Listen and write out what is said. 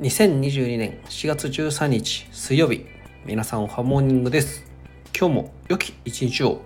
2022年4月13日水曜日。皆さんおはモーニングです。今日も良き一日を。